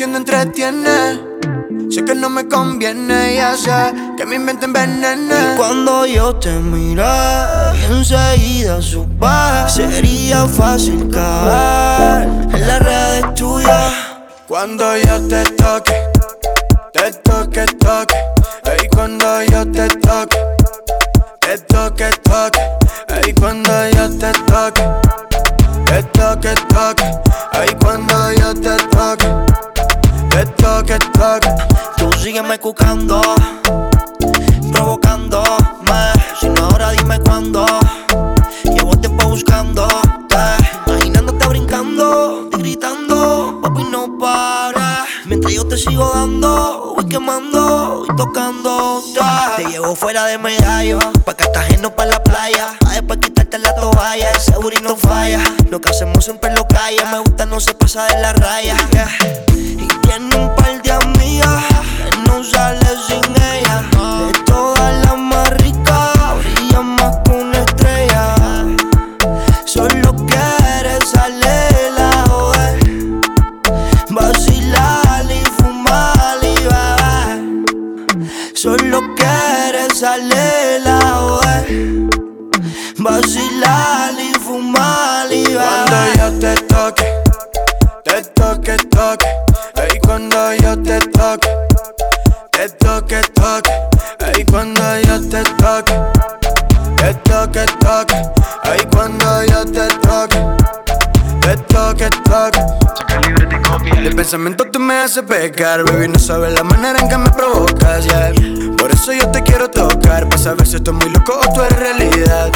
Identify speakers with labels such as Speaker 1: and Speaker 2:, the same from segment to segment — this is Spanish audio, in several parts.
Speaker 1: conversación entretiene. Sé que no me conviene, ya sé que me inventen veneno.
Speaker 2: Y cuando yo te miré, enseguida supe, sería fácil caer en las redes tuyas.
Speaker 1: Cuando yo te toque, te toque, toque.
Speaker 2: dime cucando, provocándome. Si no ahora dime cuándo. Llevo tiempo buscándote, imaginándote brincando, y gritando, papi no para. Mientras yo te sigo dando, voy quemando y tocando Te llevo fuera de
Speaker 1: medalla hace pecar, baby. No sabes la manera en que me provocas, yeah. Por eso yo te quiero tocar, pues para saber si estoy muy loco o tú eres realidad.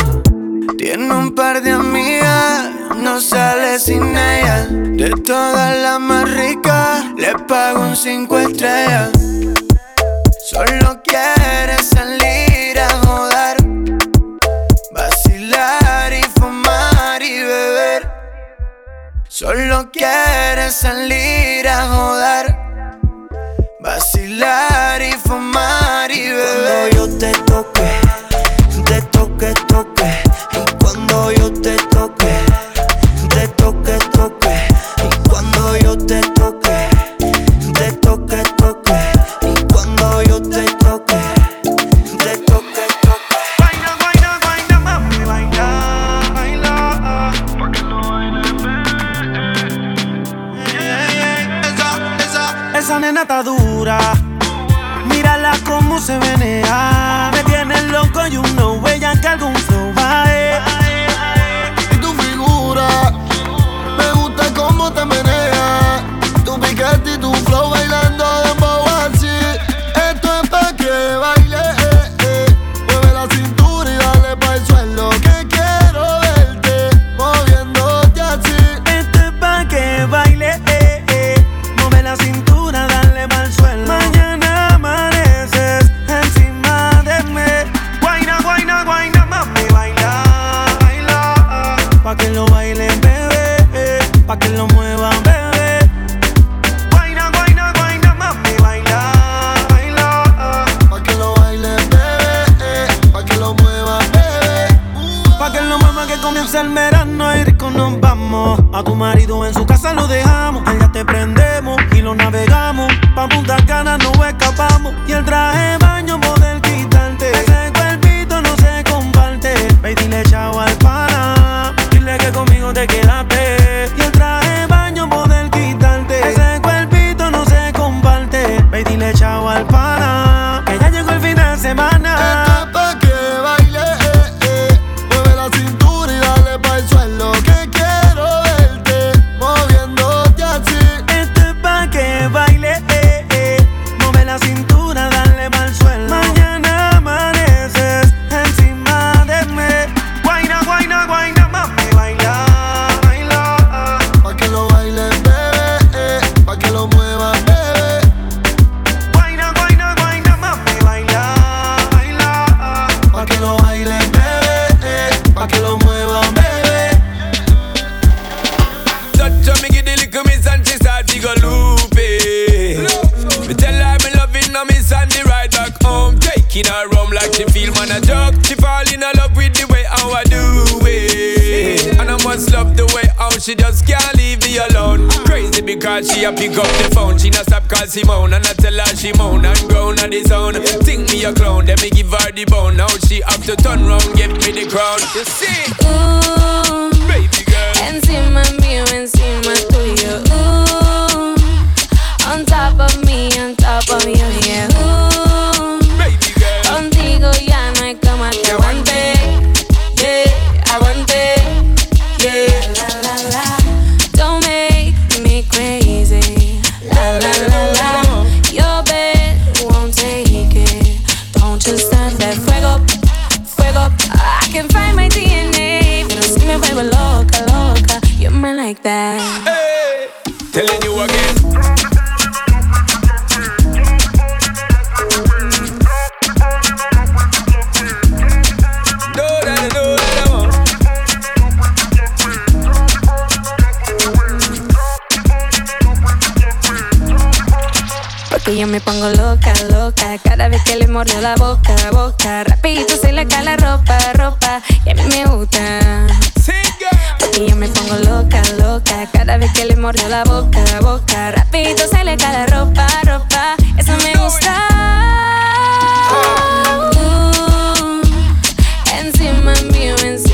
Speaker 1: Tiene un par de amigas, no sale sin ellas. De todas las más ricas, le pago un 5 estrellas. Solo quiere salir. Solo quieres salir a joder, vacilar y fumar y beber.
Speaker 2: Cuando yo te toque, te toque, toque. Y cuando yo te toque
Speaker 3: Mírala cómo se venea. Me tiene loco y you know que algún Encima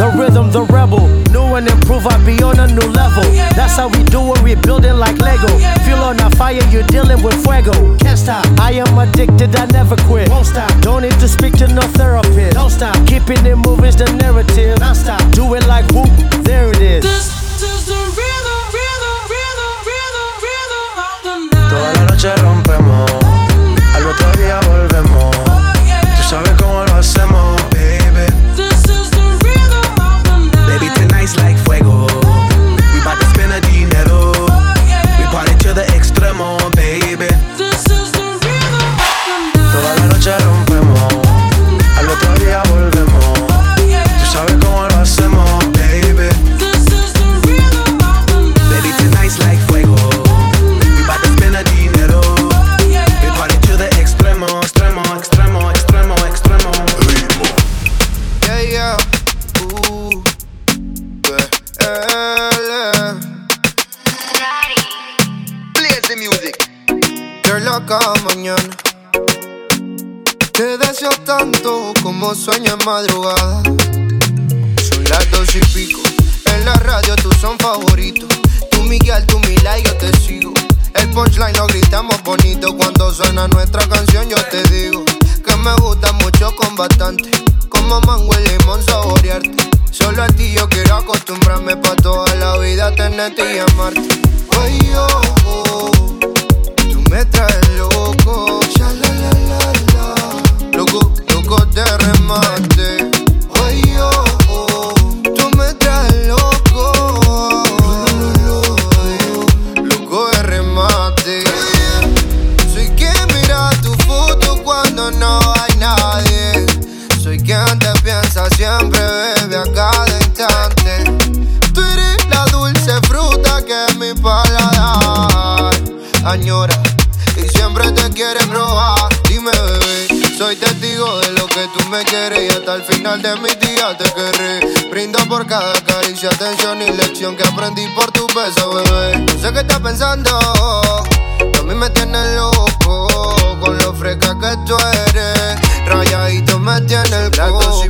Speaker 4: The rhythm, the rebel. New and improve, I be on a new level. That's how we do it, we building like Lego. Feel on a fire, you're dealing with fuego. Can't stop. I am addicted, I never quit. Won't stop. Don't need to speak to no therapist. Don't stop. Keeping it moving's the narrative. Non stop. Do it like whoop, there it is.
Speaker 5: This is the rhythm, rhythm, rhythm, rhythm, rhythm of the night.
Speaker 6: Toda la noche rompemos,
Speaker 7: siempre, bebe a cada instante. Tú eres la dulce fruta que mi paladar añora y siempre te quiere probar. Dime, bebé, soy testigo de lo que tú me quieres y hasta el final de mis días te querré. Brindo por cada caricia, atención y lección que aprendí por tu beso, bebé. No sé qué estás pensando, a mí me tienes loco con lo fresca que tú eres. Rayadito me tiene el coco.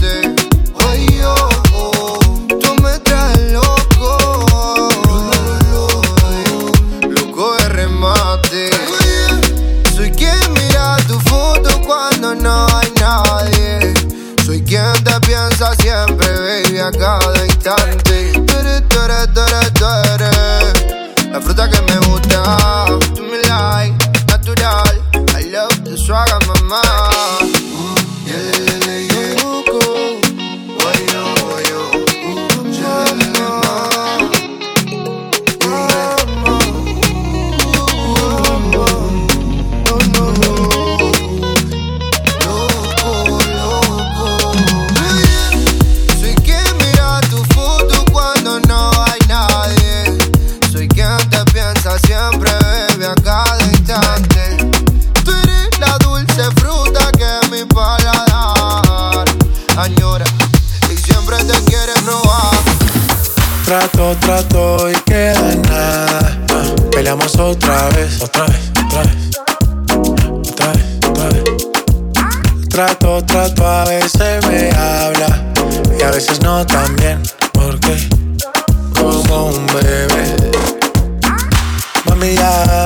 Speaker 6: Mami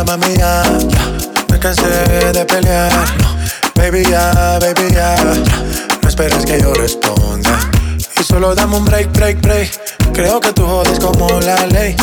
Speaker 6: mami ya. Me cansé de pelear. No. Baby ya, baby ya. No esperes que yo responda. Y solo dame un break, break, break. Creo que tú jodes como la ley.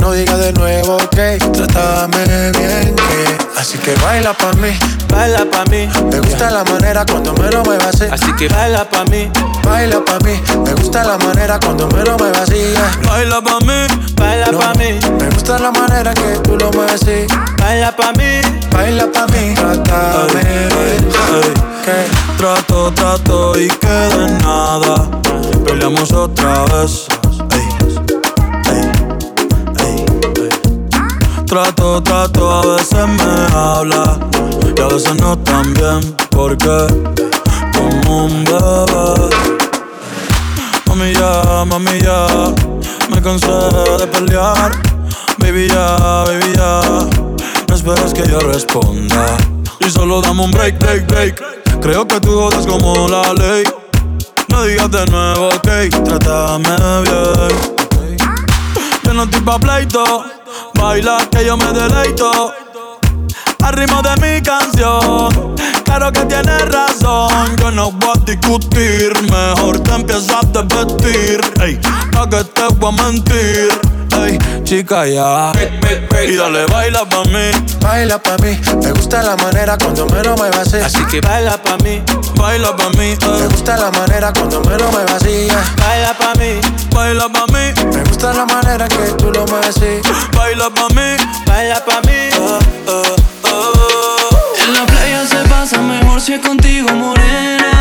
Speaker 6: No digas de nuevo, ok. Trátame bien, que. Así que baila pa' mí.
Speaker 8: Baila pa' mí,
Speaker 6: Me gusta la manera cuando me lo muevas así.
Speaker 8: así que baila pa' mí,
Speaker 6: Baila pa' mí. Me gusta la manera cuando me lo muevas así. yeah.
Speaker 8: baila pa' mí, baila
Speaker 6: No,
Speaker 8: pa' mí,
Speaker 6: Me gusta la manera que tú lo mueves así.
Speaker 8: baila pa' mí.
Speaker 6: Baila pa' mí. Trátame bien.
Speaker 8: Ey.
Speaker 6: que.
Speaker 8: Trato, trato y queda en nada. Peleamos otra vez. Ey, Trato, trato, a veces me habla y a veces no tan bien. Porque como un bebé. Mami ya, mami ya, me cansé de pelear. Baby ya, baby ya, no esperes que yo responda. Y solo dame un break, break, break. Creo que tú jodas como la ley. No digas de nuevo, ok, trátame bien. Yo no estoy pa' pleito, baila que yo me deleito. Al ritmo de mi canción, claro que tienes razón. Yo no voy a discutir, mejor te empiezas a vestir. Ey, pa' que te voy a mentir. Ay, chica, ya. Y dale, baila pa' mí.
Speaker 6: Baila pa' mí. Me gusta la manera cuando menos me vacía.
Speaker 8: Así que baila pa' mí. Baila pa' mí. Eh.
Speaker 6: Me gusta la manera cuando menos me vacía. Eh.
Speaker 8: Baila pa' mí. Baila pa' mí.
Speaker 6: Me gusta la manera que tú lo me decís.
Speaker 8: Baila pa' mí. Baila pa' mí. Oh.
Speaker 9: En la playa se pasa mejor si es contigo, morena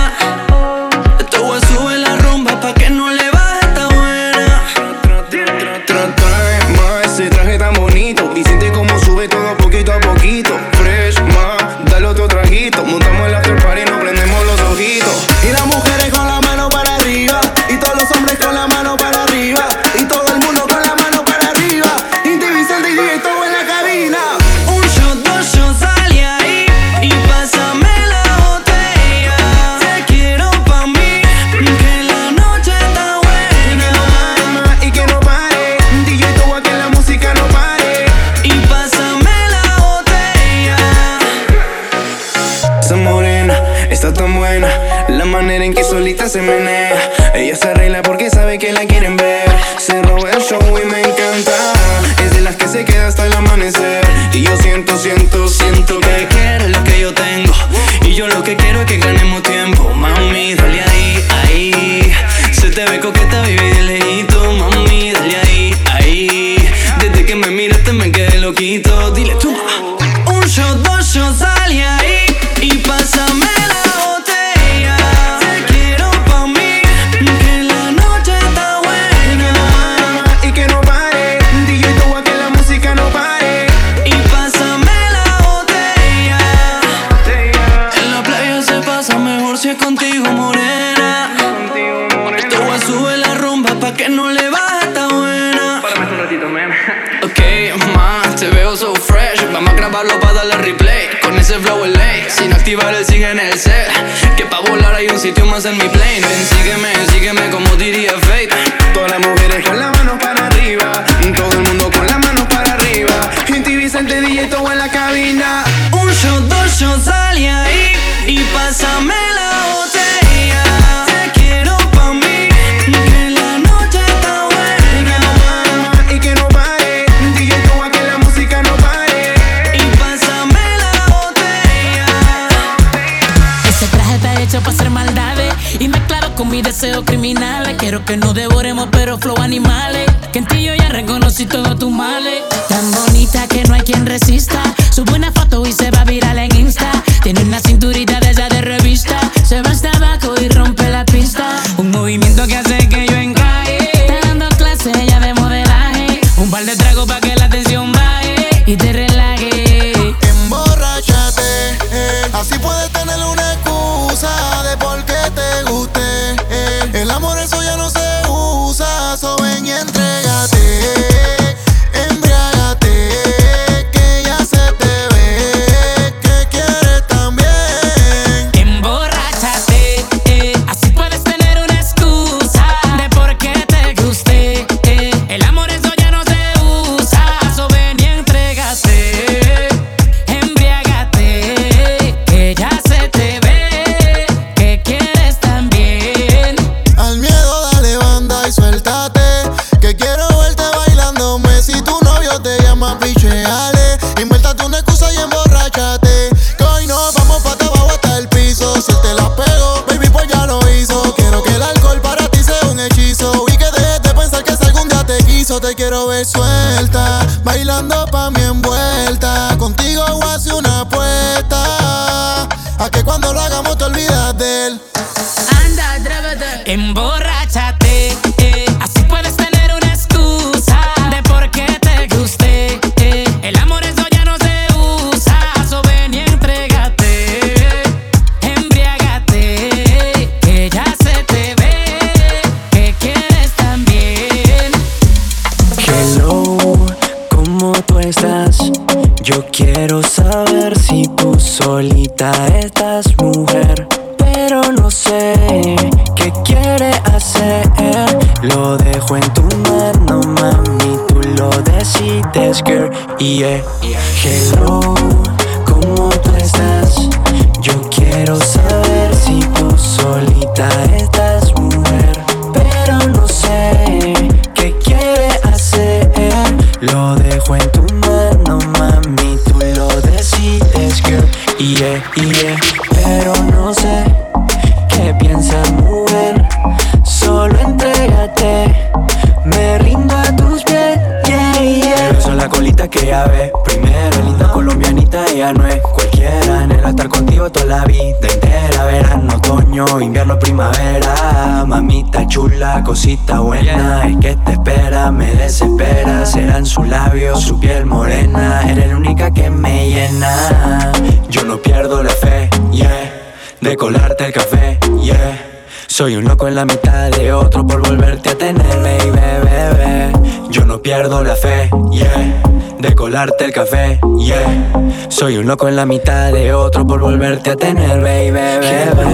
Speaker 10: otoño, invierno, primavera. Mamita chula, cosita buena. Es que te espera, me desespera. Serán sus labios, su piel morena. Eres la única que me llena. Yo no pierdo la fe, yeah. De colarte el café, yeah. Soy un loco en la mitad de otro por volverte a tener, baby, bebé. Yo no pierdo la fe, yeah. De colarte el café, yeah. Soy un loco en la mitad de otro por volverte a tener, baby, bebé.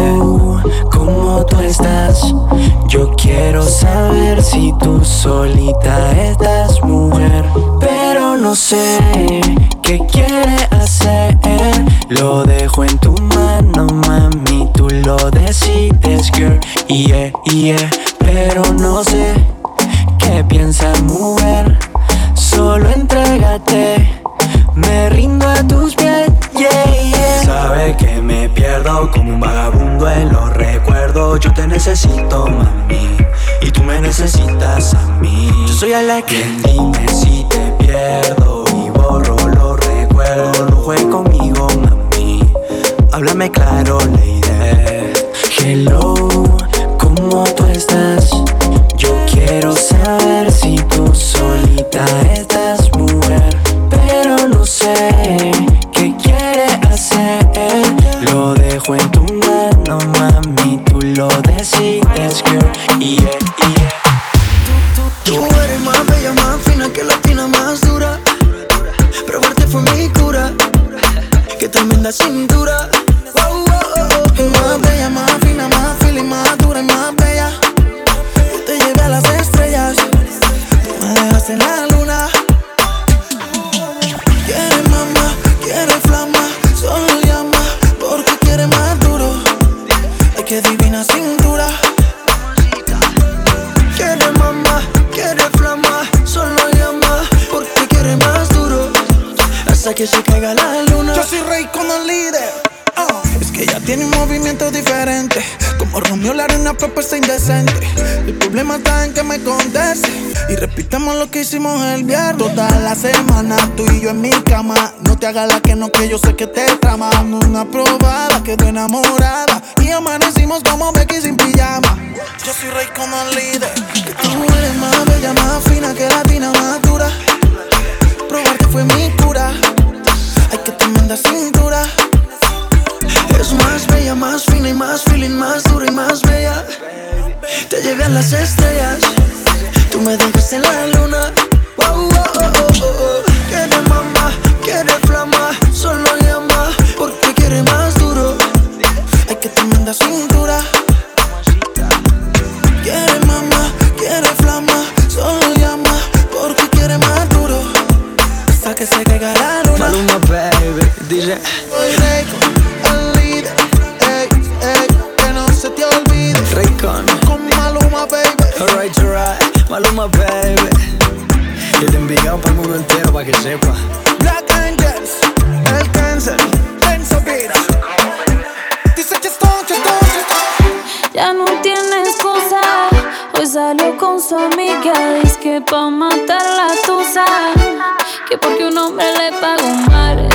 Speaker 11: ¿Cómo tú estás? Yo quiero saber si tú solita estás, mujer. Pero no sé qué quiere hacer. Lo dejo en tu mano, mami. Tú lo decides, girl. Yeah, yeah. Pero no sé qué piensas, mujer. Solo entrégate. Me rindo a tus pies, yeah, yeah.
Speaker 10: Sabe que me pierdo como un vagabundo en los recuerdos. Yo te necesito, mami, y tú me necesitas a mí. Yo soy a quien dime si te pierdo y borro los recuerdos. No juegues conmigo, mami. Háblame claro, lady.
Speaker 11: Hello, ¿cómo tú estás?
Speaker 2: El problema está en que me conteste. Y repitamos lo que hicimos el viernes. Toda la semana, tú y yo en mi cama. No te hagas la que no, que yo sé que te trama. Una probada, quedó enamorada. Y amanecimos como Becky sin pijama. Yo soy rey con el líder. Que tú eres más bella, más fina que la tina más dura. Probarte fue mi cura. Ay, que tremenda cintura. Es más bella, más fina y más feeling, más dura y más bella. Te llevé a las estrellas. Tú me dejaste en la luna. Wow, oh, oh, oh, oh. Quiere mamá, quiere flama, solo llama porque quiere más duro. Ay, que tremenda cintura. Quiere mamá, quiere flama, solo llama porque quiere más duro. Hasta que se caiga la luna.
Speaker 11: Maluma, baby, DJ. Raycon.
Speaker 2: Con Maluma, baby.
Speaker 11: Alright, alright. Maluma, baby. Y te enviado para el mundo entero para que sepa.
Speaker 2: Black Angels, el cáncer, Enzo Vida. Dice que estoy, que estoy.
Speaker 12: Ya no tiene excusa. Hoy salió con su amiga. Dice que pa' matar la tusa. Que porque un hombre le pagó mal.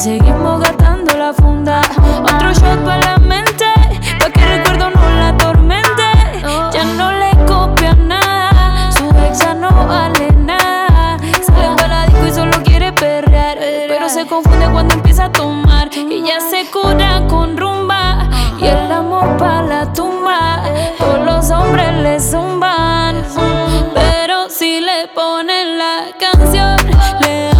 Speaker 12: Seguimos gastando la funda. Otro shot para la mente, pa' que el recuerdo no la atormente. Ya no le copia nada, su ex ya no vale nada. Sale para la disco y solo quiere perrear, pero se confunde cuando empieza a tomar. Y ya se cura con rumba y el amor para la tumba. Todos los hombres le zumban, pero si le ponen la canción, le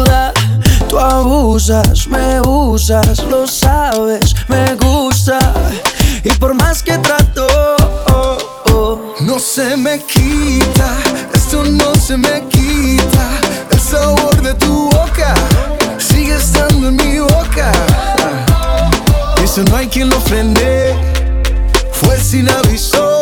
Speaker 10: Tú abusas, me usas, lo sabes, me gusta. Y por más que trato,
Speaker 1: No se me quita, esto no se me quita. El sabor de tu boca sigue estando en mi boca. Eso no hay quien lo frene, fue sin aviso.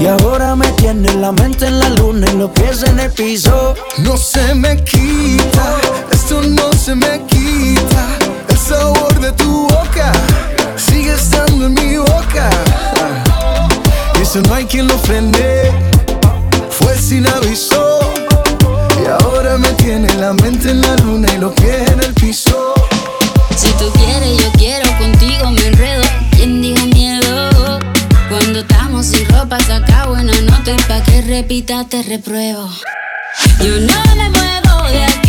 Speaker 10: Y ahora me tiene la mente en la luna y los pies en el piso.
Speaker 1: no se me quita, esto no se me quita. El sabor de tu boca sigue estando en mi boca. Y eso no hay quien lo frene. Fue sin aviso. Y ahora me tiene la mente en la luna y los pies en el piso.
Speaker 12: Si tú quieres, yo quiero, contigo me enredo. ¿Quién dijo? Cuando estamos sin ropa, saca buena nota y pa' que repita te repruebo. Yo no me muevo de aquí,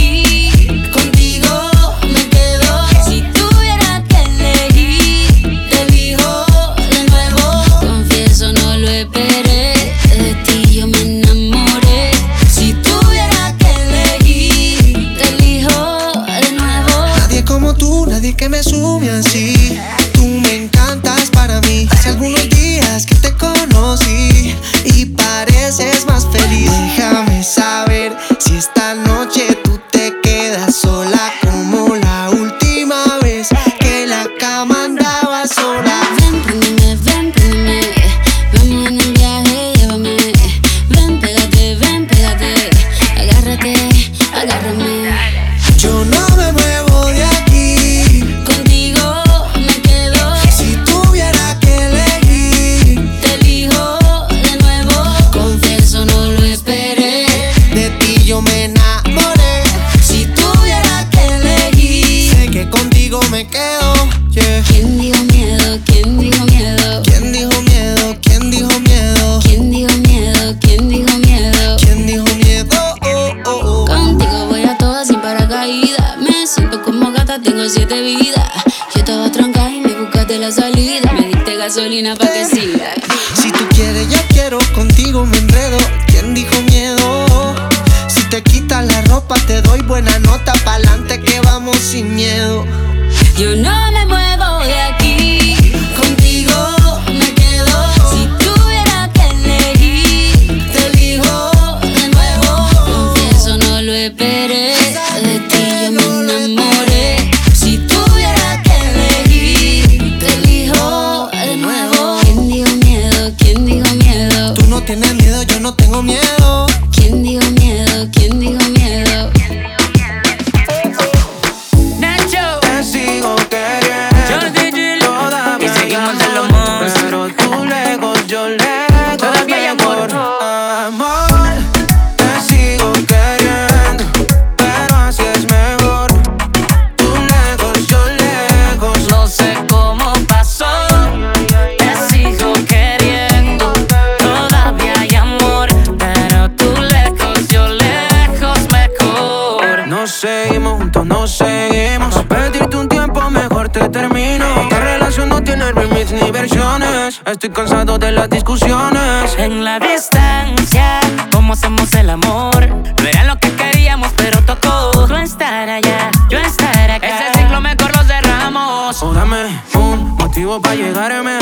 Speaker 13: distancia, cómo hacemos el amor. No era lo que queríamos, pero tocó. Tú estar allá, yo estar acá. Ese ciclo mejor lo cerramos.
Speaker 14: O dame un motivo para llegarme.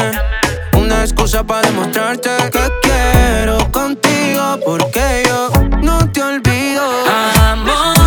Speaker 14: Una excusa para demostrarte que quiero contigo, porque yo no te olvido.
Speaker 13: Amor.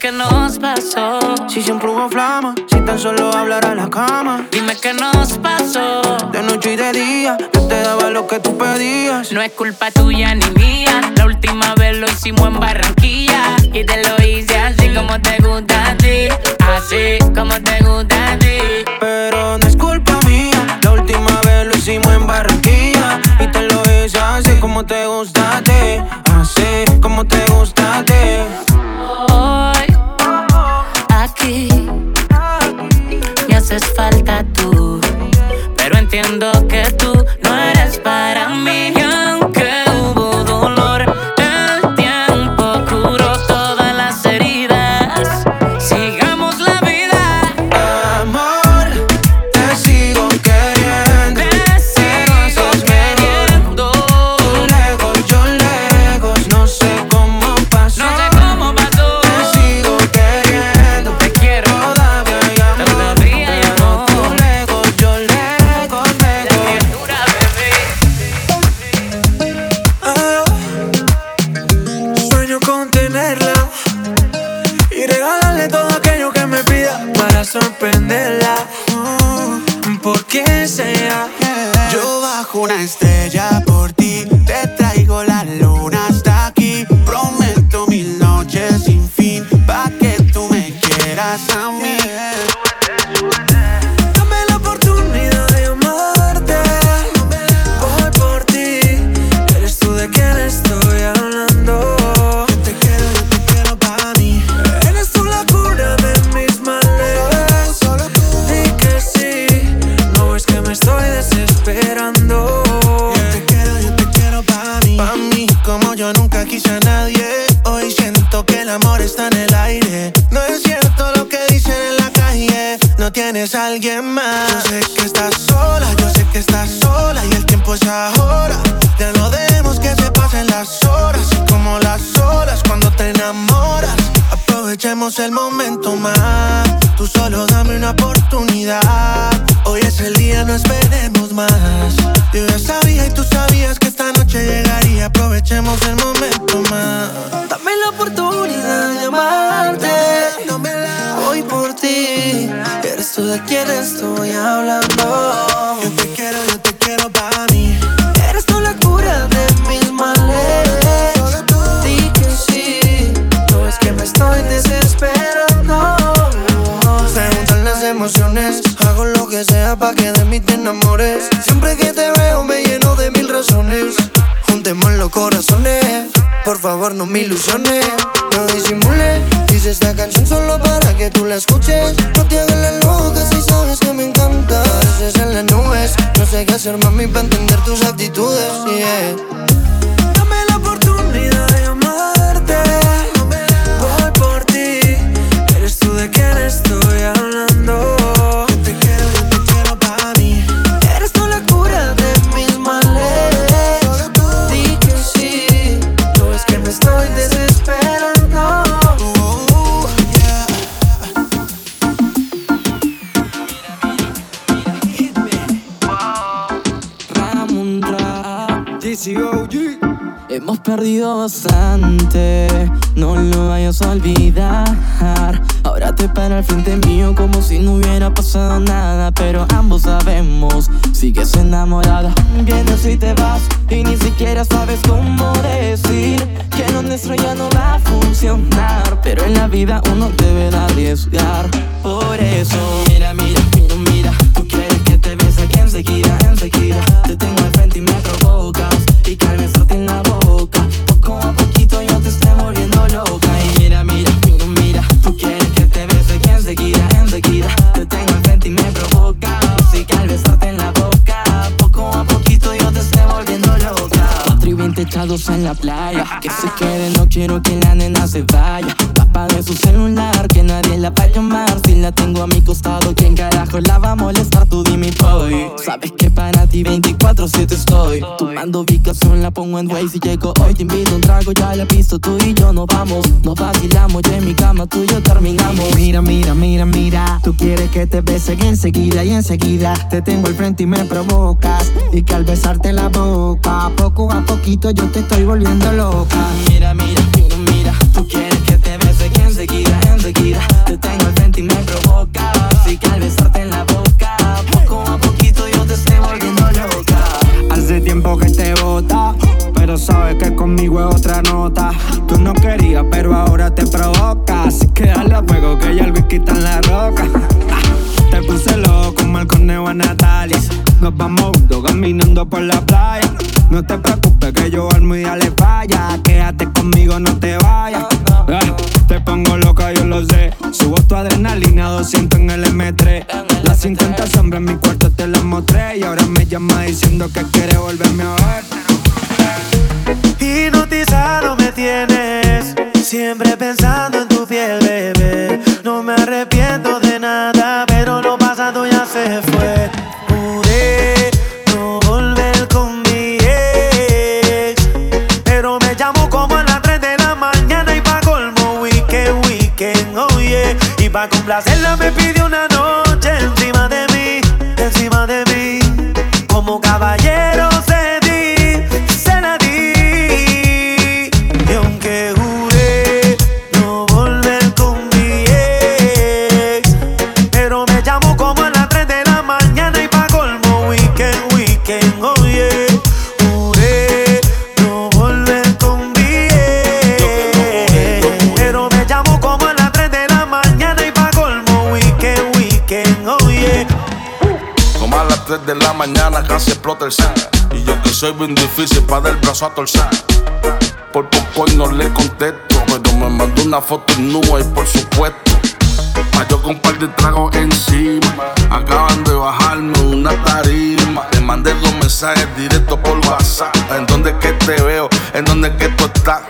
Speaker 13: qué nos pasó.
Speaker 14: Si siempre hubo flama, si tan solo hablara la cama.
Speaker 13: Dime qué nos pasó.
Speaker 14: De noche y de día, yo te daba lo que tú pedías.
Speaker 13: No es culpa tuya ni mía. La última vez lo hicimos en Barranquilla. Y te lo hice así como te gusta vida
Speaker 15: uno debe de arriesgar. Por eso, mira, mira, mira, mira. Tú quieres que te bese aquí enseguida, enseguida. Te tengo al frente y me provocas. Y que al en la boca, poco a poquito yo te estoy volviendo loca. Y mira, mira, mira, mira. Tú quieres que te bese aquí enseguida, enseguida. Te tengo al frente y me provocas. Y que al en la boca, poco a poquito yo te estoy volviendo loca. Cuatro y veinte echados en la playa. Que se quede, no quiero que la nena se vaya. Apague su celular, que nadie la va a llamar. Si la tengo a mi costado, ¿quién carajo la va a molestar? Tú dime hoy. Sabes que para ti 24-7 estoy. Tomando ubicación, la pongo en Waze y llego hoy. Te invito un trago, ya la visto. Tú y yo nos vamos, nos vacilamos. Y en mi cama tú y yo terminamos.
Speaker 16: Mira, mira, mira, mira. Tú quieres que te bese enseguida y enseguida te tengo al frente y me provocas. Y que al besarte la boca, poco a poquito yo te estoy volviendo loca.
Speaker 15: Mira, mira, mira, mira. Tú quieres enseguida, enseguida. Te tengo al frente y me provocas. Y que al besarte en la boca, poco a poquito yo te estoy volviendo loca.
Speaker 16: Hace tiempo que te bota, pero sabes que conmigo es otra nota. Tú no querías, pero ahora te provoca. Así que dale a fuego que ya el whisky está en la roca. Puse loco, mal con Neo Natalis. Nos vamos juntos caminando por la playa. No te preocupes que yo armo y dale falla. Quédate conmigo, no te vayas. Eh, te pongo loca, yo lo sé. Subo tu adrenalina 200 en el M3. Las 50 sombras en mi cuarto te las mostré. Y ahora me llama diciendo que quiere volverme a ver.
Speaker 3: Hipnotizado me tienes, siempre pensando en tu piel, bebé. No me arrepiento pa' complacerla me pidió una noche encima de mí, encima de mí. Como caballero Y
Speaker 17: yo que soy bien difícil para dar el brazo a torcer. Por poco y no le contesto. Pero me mandó una foto en nube y por supuesto. Pa' yo con un par de tragos encima. Acaban de bajarme una tarima. Le mandé dos mensajes directos por WhatsApp. ¿En dónde que te veo? ¿En dónde que tú estás?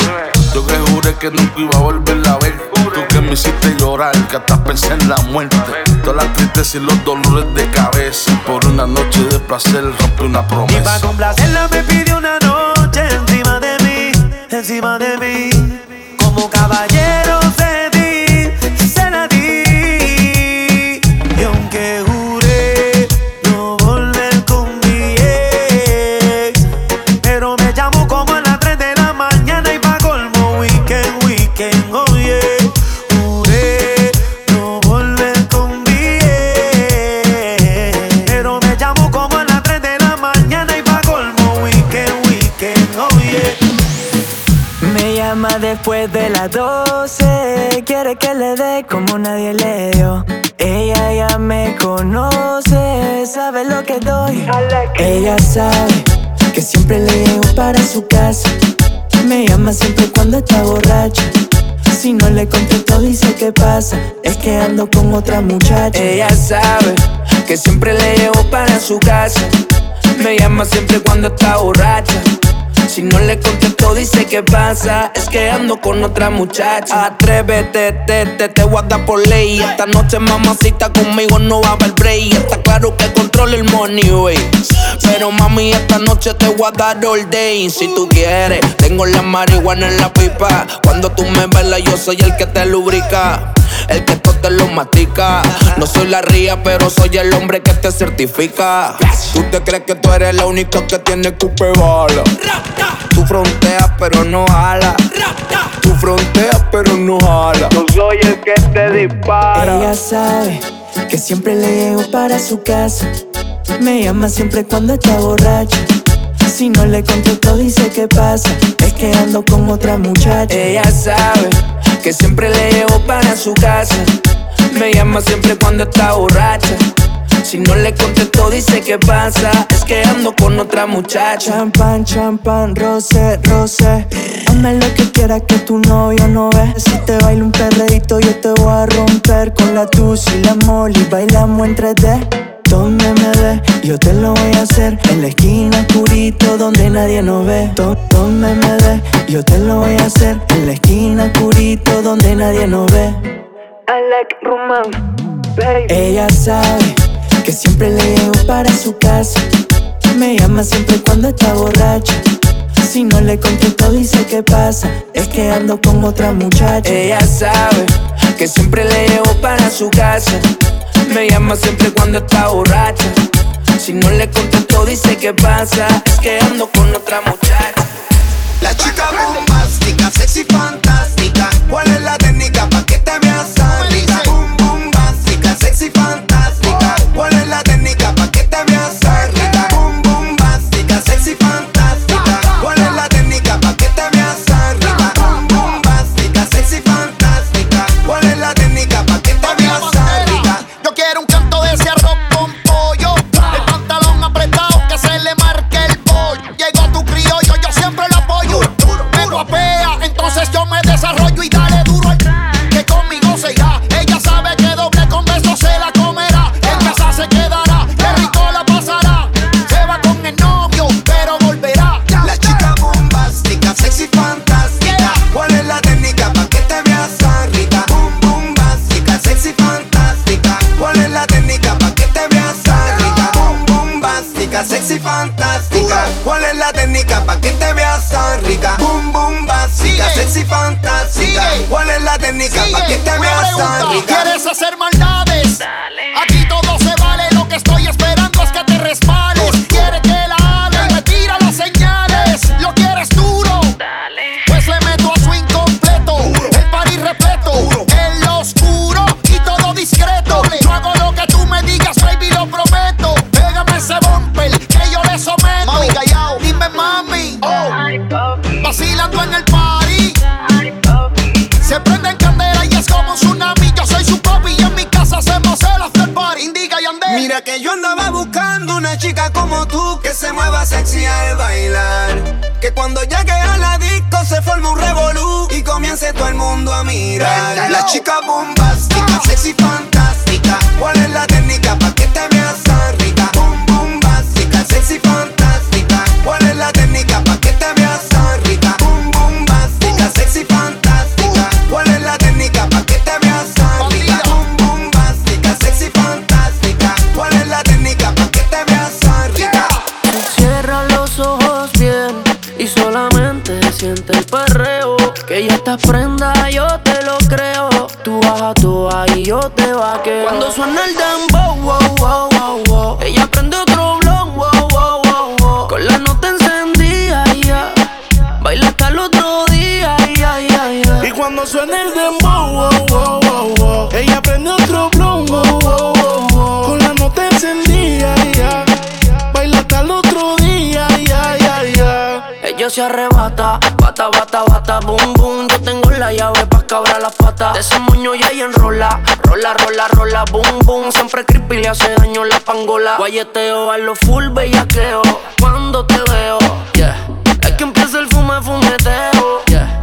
Speaker 17: Yo que juré que nunca iba a volverla a ver. Tú me hiciste llorar, que hasta pensé en la muerte. Todas las tristezas y los dolores de cabeza. Por una noche de placer rompí una
Speaker 3: Y pa'
Speaker 17: promesa.
Speaker 3: complacerla me pidió una noche encima de mí, encima de mí. Como caballero
Speaker 8: después de las 12. Quiere que le dé como nadie le dio. Ella ya me conoce, sabe lo que doy. Ella sabe que siempre le llevo para su casa.
Speaker 10: Me llama siempre cuando está borracha. Si no le contesto dice que pasa Es que ando con otra muchacha
Speaker 18: Ella sabe que siempre le llevo para su casa Me llama siempre cuando está borracha si no le contesto, dice que pasa. Es que ando con otra muchacha. Atrévete, te, te, te voy a dar por ley. Esta noche, mamacita, conmigo no va a haber break. Está claro que controlo el money, wey. Pero mami, esta noche te voy a dar all day. Si tú quieres, tengo la marihuana en la pipa. Cuando tú me velas, yo soy el que te lubrica. El que todo te mastica. No soy la ría, pero soy el hombre que te certifica. Tú te crees que tú eres la única que tiene cupe bala. Tú fronteas, pero no jala. Tú fronteas, pero no jala. Yo soy el que te dispara.
Speaker 10: Ella sabe que siempre le llego para su casa. Me llama siempre cuando está borracha. Si no le contesto, dice que pasa. Es que ando con otra muchacha.
Speaker 18: Ella sabe que siempre le llevo para su casa. Me llama siempre cuando está borracha. Si no le contesto, dice que pasa. Es que ando con otra muchacha.
Speaker 10: Champán, champán, roce, roce. Hazme lo que quieras que tu novio no ve. Si te bailo un perreíto, yo te voy a romper. Con la tus y la molly, bailamos en 3D. Donde me ve, yo te lo voy a hacer En la esquina oscurito donde nadie nos ve Donde me ve, yo te lo voy a hacer En la esquina oscurito donde nadie nos ve
Speaker 18: I like romance, baby
Speaker 10: Ella sabe que siempre le llevo para su casa Me llama siempre cuando está borracha si no le contesto dice que pasa Es que ando con otra muchacha
Speaker 18: Ella sabe que siempre le llevo para su casa me llama siempre cuando está borracha. Si no le contesto, dice que pasa. Es que ando con otra muchacha.
Speaker 2: La chica bombástica, sexy, fantástica. ¿Cuál es la técnica pa' que te veas sexy, fantástica. ¿Cuál es la técnica pa' que te veas tan rica? Boom, bombástica, sexy, fantástica. ¿Cuál es la técnica pa' que te
Speaker 19: Una
Speaker 2: veas tan
Speaker 19: pregunta,
Speaker 2: rica?
Speaker 19: ¿Quieres hacer maldades? Aquí tú que se
Speaker 2: mueva sexy al bailar. Que cuando llegue a la disco se forme un revolú y comience todo el mundo a mirar. La chica bombástica, sexy, fantástica. ¿Cuál es la
Speaker 20: Estás prenda, yo te lo creo. Tú bajas toa y yo te vaqueo. Cuando suena el dembow, wow, wow, wow, wow. Ella prende otro blon, wow, wow, wow, wow. Con la nota encendida, ya. Baila hasta el otro día, ya, ya, ya.
Speaker 21: Y cuando suena el dembow, wow, wow, wow, wow. Ella prende otro blon, wow, wow, wow, wow. Con la nota encendida, ya. Baila hasta el otro día, ya, ya, ya.
Speaker 20: Ella se arrebata, bata, bata, bata, boom, boom cabra las patas. De ese moño ya ahí enrola. Rola, rola, rola, boom, boom. Siempre creepy le hace daño la pangola. Guayeteo a lo full bellaqueo. Cuando te veo, yeah. Es que empieza el fume, fumeteo. Yeah.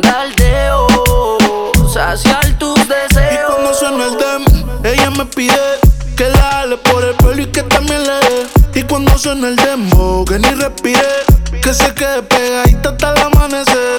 Speaker 20: Daldeo. Saciar tus deseos.
Speaker 21: Y cuando suena el dem, ella me pide que la ale por el pelo y que también le dé. Y cuando suena el demo, que ni respire, que se quede pegadita hasta el amanecer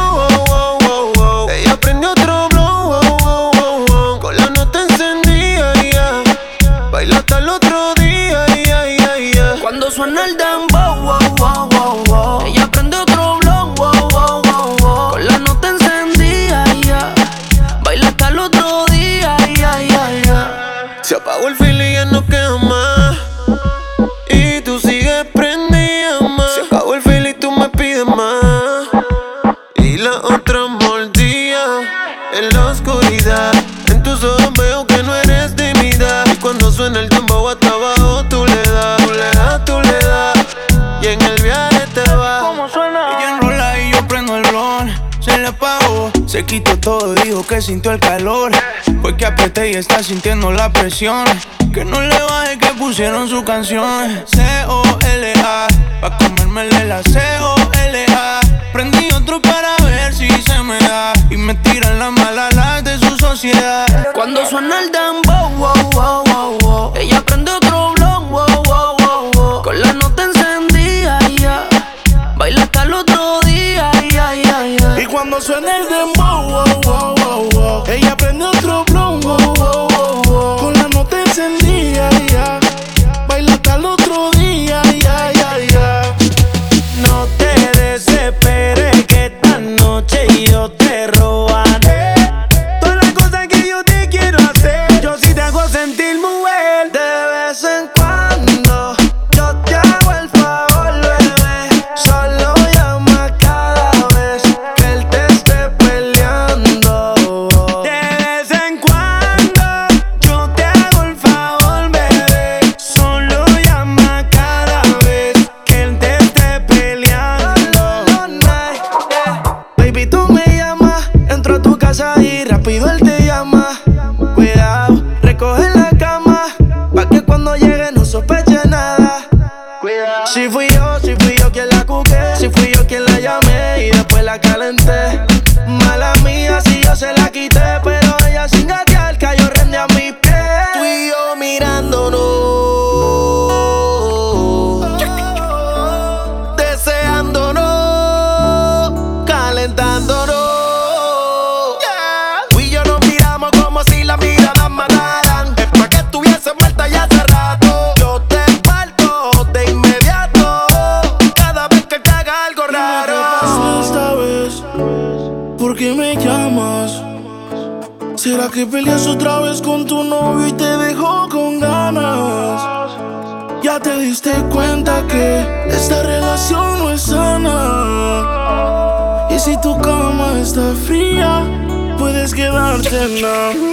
Speaker 21: quitó todo, dijo que sintió el calor. Fue que apreté y está sintiendo la presión. Que no le baje que pusieron su canción. C-O-L-A, pa' comérmele la C-O-L-A. Prendí otro para ver si se me da. Y me tiran las malas las de su sociedad.
Speaker 20: Cuando suena el dembow, wow, wow, wow, wow. Ella prende otro blog, wow, wow, wow, wow. Con la nota encendida, ya. Baila hasta
Speaker 21: los cuando suena el dembow, wow, wow, wow, wow. Ella prende otro blow, wow, wow, wow, wow. Con la nota encendida, ya. Baila hasta el otro día,
Speaker 11: now.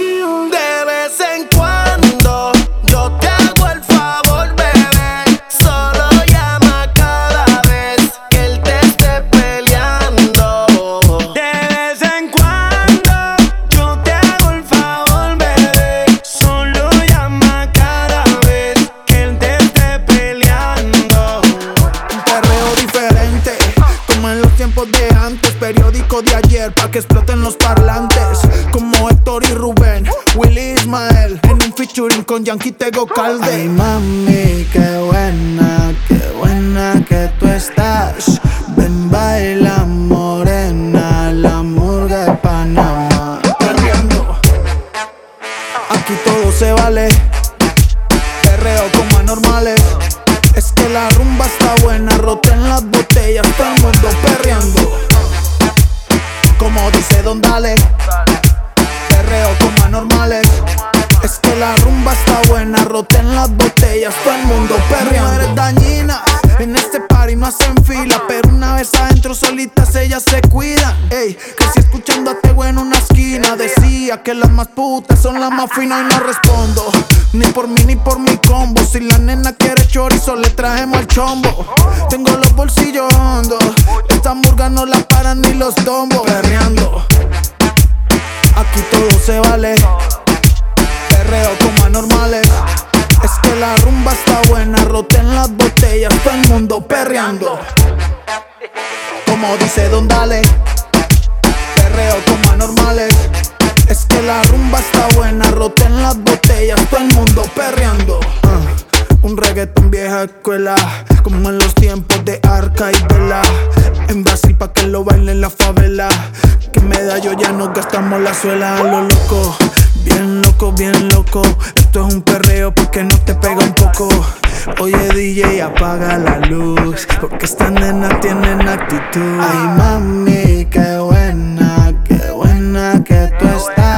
Speaker 11: llegó calde. Ay, mami se cuidan. Ey, si escuchando a Tego en una esquina, decía que las más putas son las más finas y no respondo. Ni por mí ni por mi combo. Si la nena quiere chorizo, le trajemos al chombo. Tengo los bolsillos hondos. Esta murga no la paran ni los tombos. Perreando. Aquí todo se vale. Perreo como anormales. Es que la rumba está buena, roten las botellas, todo el mundo perreando. Como dice Don Dale, perreo como anormales. Es que la rumba está buena, roten las botellas, todo el mundo perreando. Un reggaetón vieja escuela, como en los tiempos de Arca y Vela. En Brasil pa' que lo bailen la favela. Que medallo ya no gastamos la suela a lo loco. Bien loco, bien loco. Esto es un perreo porque no te pega un poco. Oye DJ, apaga la luz. Porque estas nenas tienen actitud. Ay mami, qué buena, qué buena que tú estás.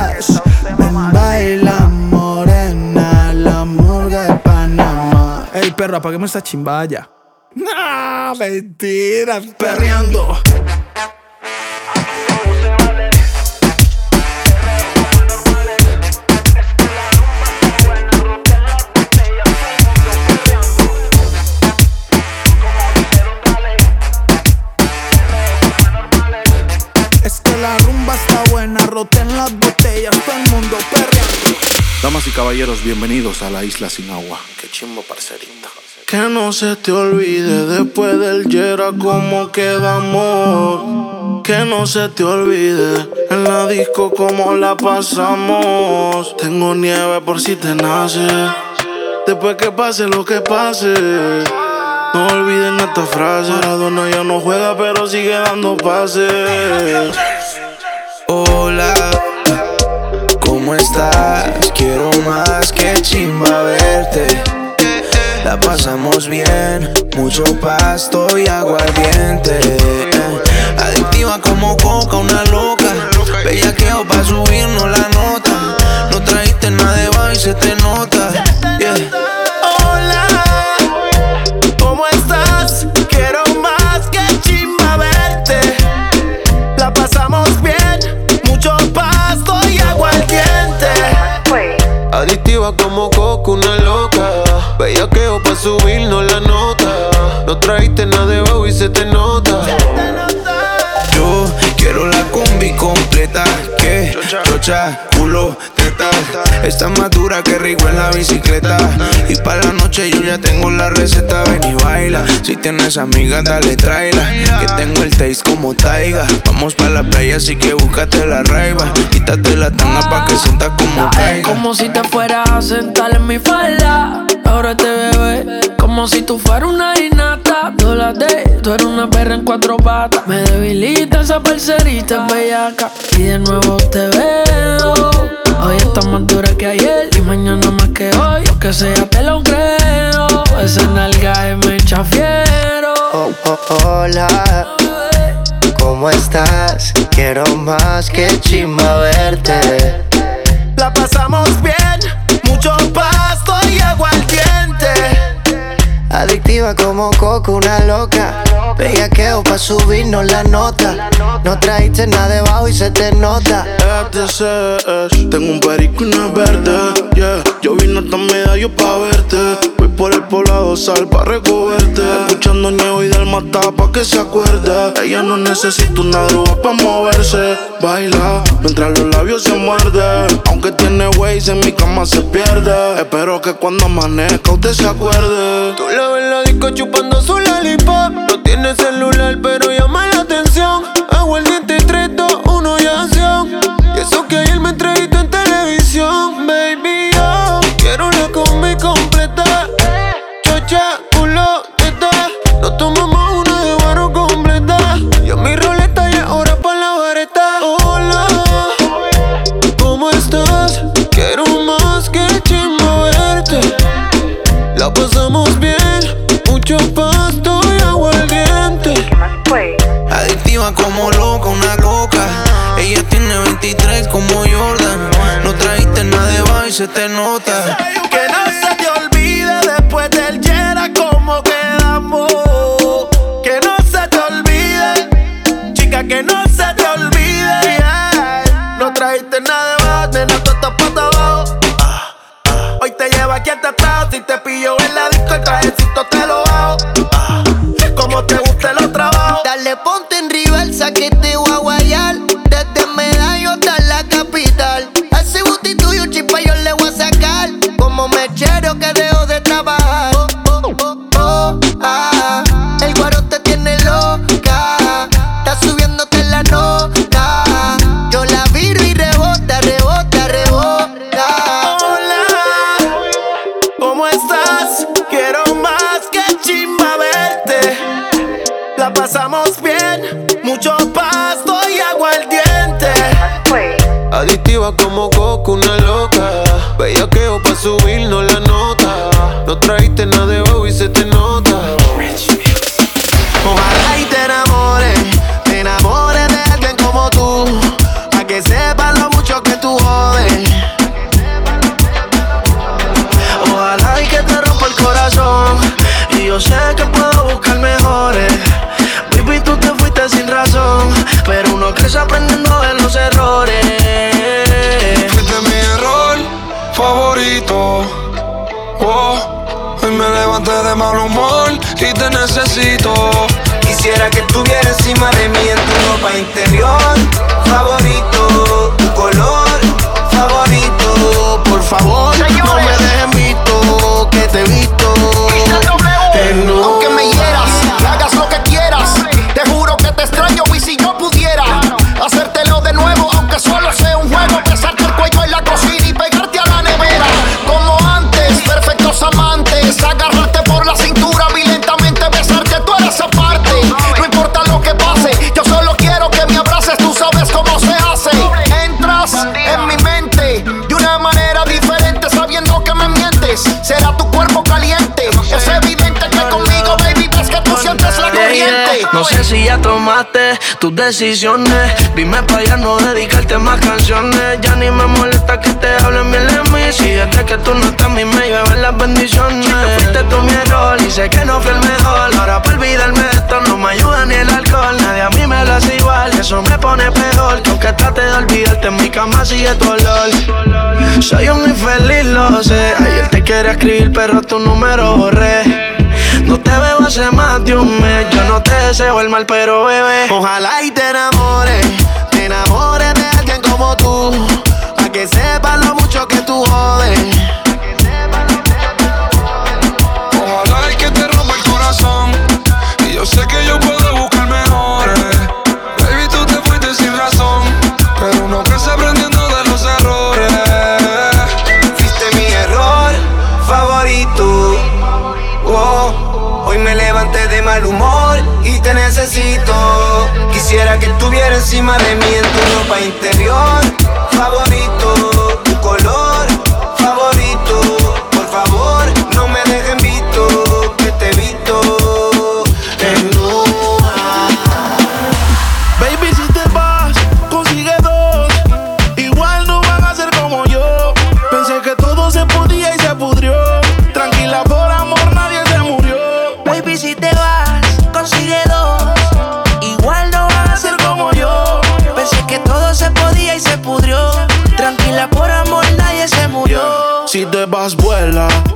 Speaker 11: Ey perro, apaguemos esa chimbaya. No, mentira, perreando.
Speaker 21: Damas y caballeros, bienvenidos a la isla sin agua.
Speaker 2: Qué chimbo, parcerita.
Speaker 21: Que no se te olvide después del Yera cómo quedamos. Que no se te olvide en la disco cómo la pasamos. Tengo nieve por si te nace. Después que pase lo que pase. No olviden esta frase. Maradona ya no juega, pero sigue dando pases.
Speaker 14: Hola, ¿cómo estás? Quiero más que chimba verte. La pasamos bien, mucho pasto y aguardiente. Adictiva como coca, una loca. Bellaqueo pa' subirnos
Speaker 7: trajiste nada de bajo y se te nota.
Speaker 14: Yo quiero la combi completa. Que chocha, culo, teta. Está más dura que rico en la bicicleta. Y para la noche yo ya tengo la receta. Ven y baila. Si tienes amigas, dale, tráela. Que tengo el taste como taiga. Vamos para la playa, así que búscate la raiva. Quítate la tanga pa' que sientas como caiga.
Speaker 22: Como si te fueras a sentar en mi falda. Ahora te bebé. Como si tú fueras una innata. Tú la de, tú eres una perra en cuatro patas. Me debilita esa parcerita bellaca. Y de nuevo te veo. Hoy está más dura que ayer. Y mañana más que hoy. Lo que sea te lo creo. Esa nalga es me chafiero.
Speaker 2: Oh, oh, hola, ¿cómo estás? Quiero más que chimba verte.
Speaker 21: La pasamos bien,
Speaker 2: Adictiva como coco, una loca. Bellaqueo pa' subirnos la nota. No trajiste nada debajo y se te nota.
Speaker 21: FTCS, tengo un perico y una verde. Yeah, yo vine hasta medallo pa' verte. Voy por el poblado sal pa' recogerte. Escuchando nieve y del mata pa' que se acuerde. Ella no necesita una droga pa' moverse. Baila mientras los labios se muerden. Aunque tiene ways en mi cama se pierde. Espero que cuando amanezca usted se acuerde.
Speaker 7: Tú la ves en la disco chupando su lollipop. No tiene celular, pero llama la
Speaker 14: se te nota.
Speaker 20: Tus decisiones. Dime para ya no dedicarte más canciones. Ya ni me molesta que te hablen bien de mí. Si desde que tú no estás, a mí me llevan las bendiciones. Fuiste tú mi error y sé que no fui el mejor. Ahora para olvidarme de esto no me ayuda ni el alcohol. Nadie a mí me lo hace igual. Eso me pone peor. Que aunque trate de olvidarte, en mi cama sigue tu olor. Soy un infeliz, lo sé. Ayer te quería escribir, pero tu número borré. No te veo hace más de un mes. Yo no te deseo el mal, pero bebé. Ojalá y te enamores. Te enamores de alguien como tú. Pa' que sepas lo mucho que tú jodes.
Speaker 1: Ojalá y que te rompa el corazón. Y yo sé que yo puedo
Speaker 20: encima de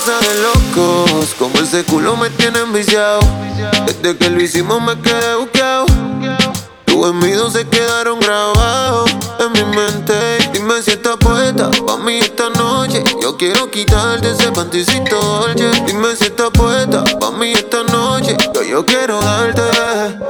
Speaker 7: cosa de locos, como ese culo me tiene enviciado. Desde que lo hicimos me quedé buqueado. Tus gemidos se quedaron grabados en mi mente. Dime si estás puesta pa' mí esta noche. Yo quiero quitarte ese panticito dolce. Dime si estás puesta pa' mí esta noche. Que yo quiero darte.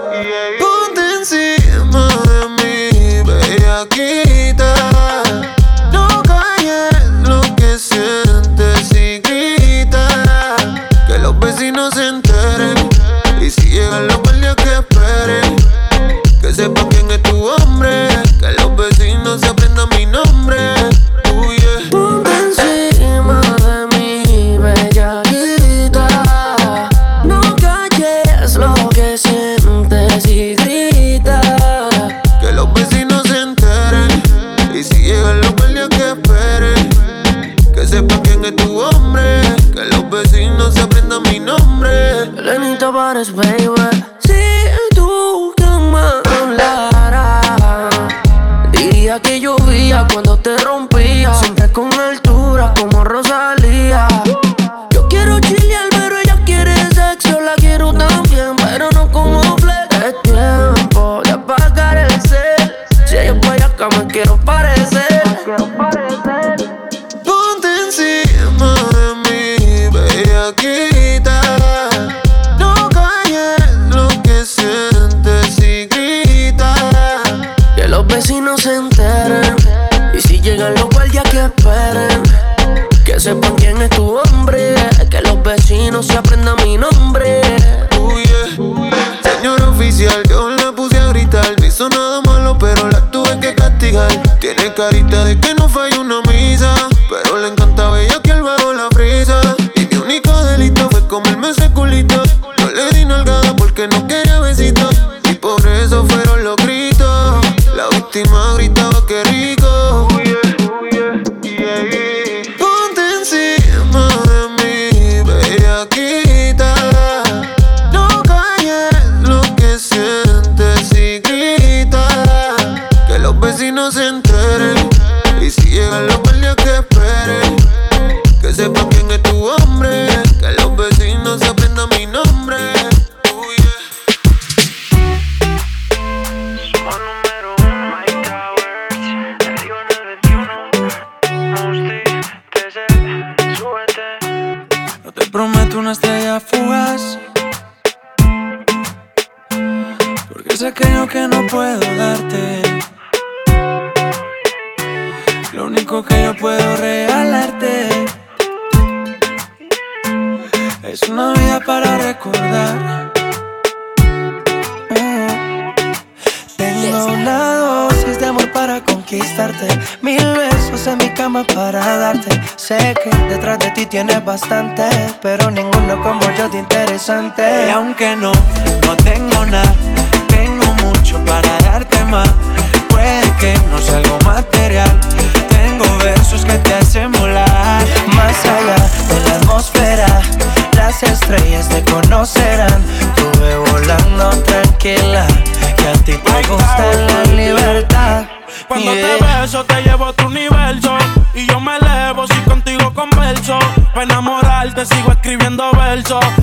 Speaker 23: so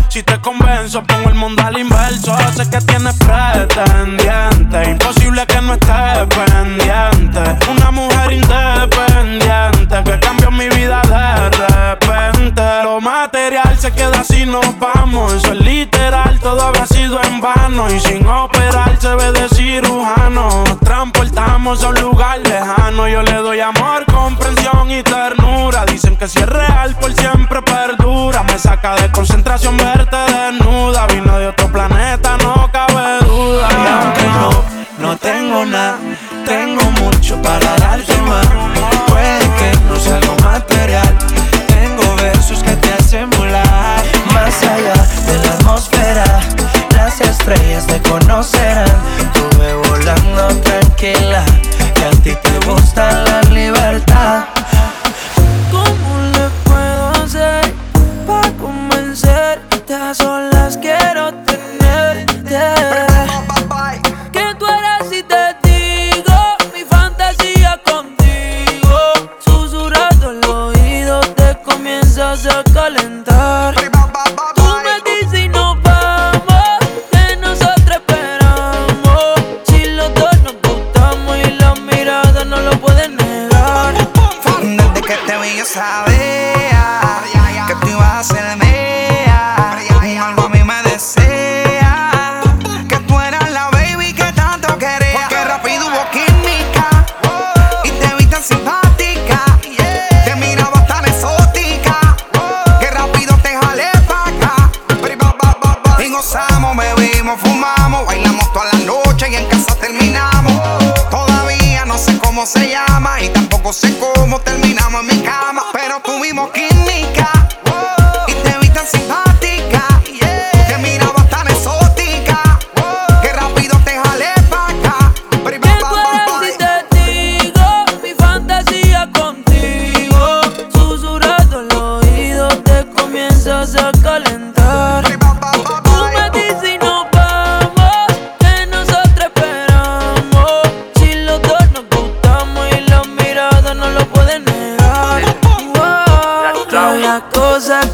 Speaker 23: llama y
Speaker 24: tampoco sé cómo terminamos en mi cama, pero tuvimos química.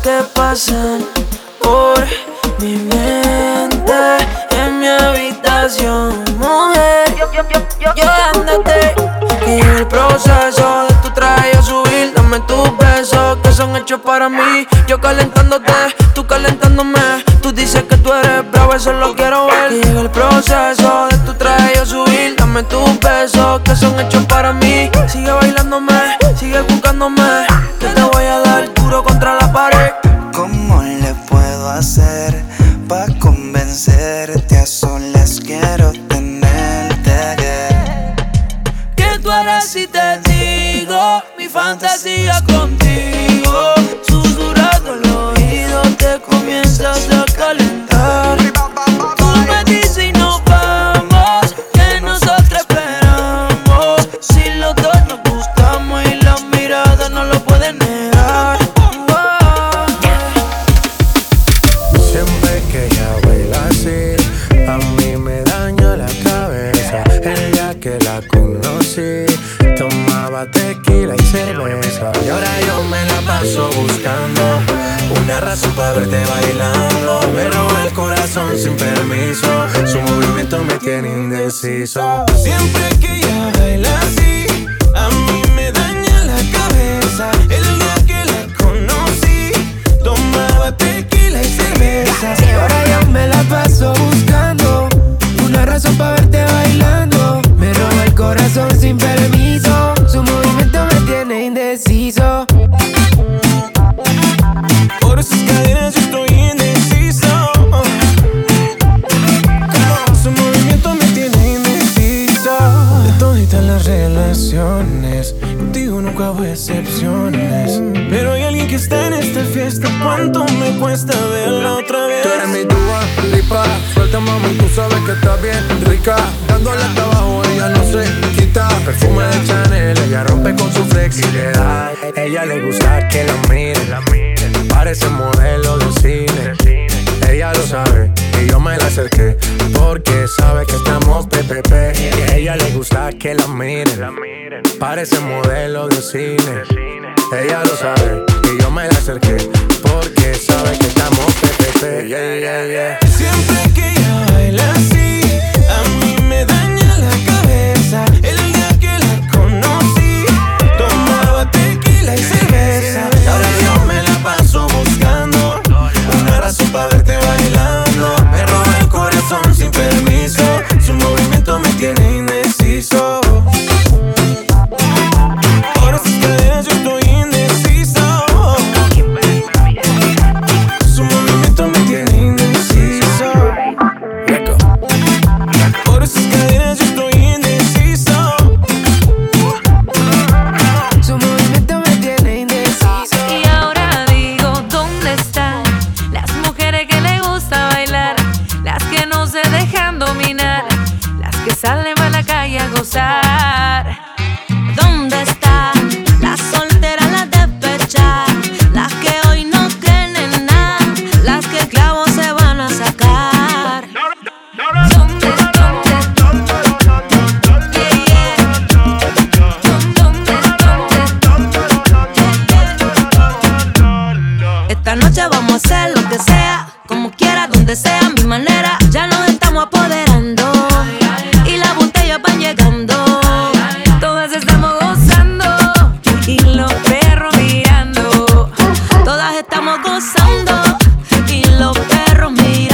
Speaker 24: Que
Speaker 15: pasan por mi mente en mi habitación, mujer. Yo dándote y el proceso de tu traje a subir, dame tus besos que son hechos para mí. Yo calentándote, tú calentándome. Tú dices que tú eres bravo, eso lo quiero ver. Y el proceso de tu traje a subir, dame tus besos que son hechos para mí. Sigue bailándome, sigue buscándome.
Speaker 6: Indeciso.
Speaker 14: Por esas cadenas yo estoy indeciso.
Speaker 6: Su movimiento me tiene indeciso. De toditas las relaciones, contigo nunca hubo excepciones.
Speaker 14: Que está en esta fiesta. ¿Cuánto me cuesta verla otra vez?
Speaker 6: Tú eres mi dúa, lipa, suelta mami, tú sabes que estás bien rica. Dándole hasta abajo, ella no se quita. Perfume de Chanel, ella rompe con su flexibilidad. Ella le gusta que la miren, parece modelo de cine. Ella lo sabe y yo me la acerqué porque sabe que estamos PPP. Y a ella le gusta que la miren, parece modelo de cine. Ella lo sabe y yo me la acerqué porque sabe que estamos PPP. Yeah, yeah, yeah.
Speaker 14: Siempre que ella baila así,
Speaker 13: estamos gozando y los perros mirando.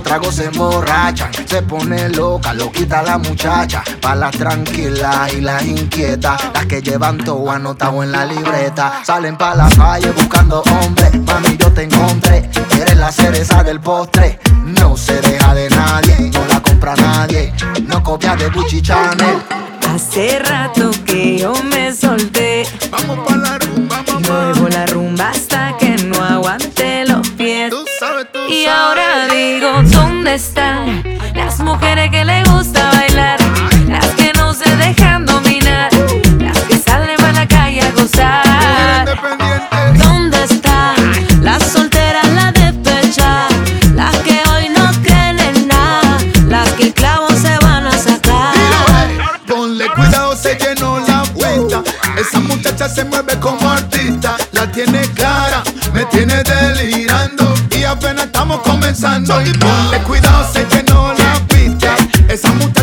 Speaker 25: Con un solo trago se emborrachan. Se pone loca, lo quita la muchacha. Pa' las tranquilas y las inquietas. Las que llevan todo anotado en la libreta. Salen pa' la calle buscando hombres. Mami, yo te encontré. Eres la cereza del postre. No se deja de nadie, no la compra nadie. No copia de Gucci Chanel.
Speaker 13: Hace rato que yo me solté.
Speaker 11: Vamos pa' la rumba, mamá.
Speaker 13: Muevo la rumba hasta y ahora digo, ¿dónde están las mujeres que le gusta bailar? Las que no se dejan dominar. Las que salen para la calle a gozar. ¿Dónde están las solteras, las despechadas? Las que hoy no creen en nada. Las que el clavo se van a sacar.
Speaker 11: Ponle cuidado, se llenó la vuelta. Esa muchacha se mueve como artista. La tiene clara, me tiene delirando. Estamos comenzando. Y ponle cuidado, se llenó la pista. Esa muchacha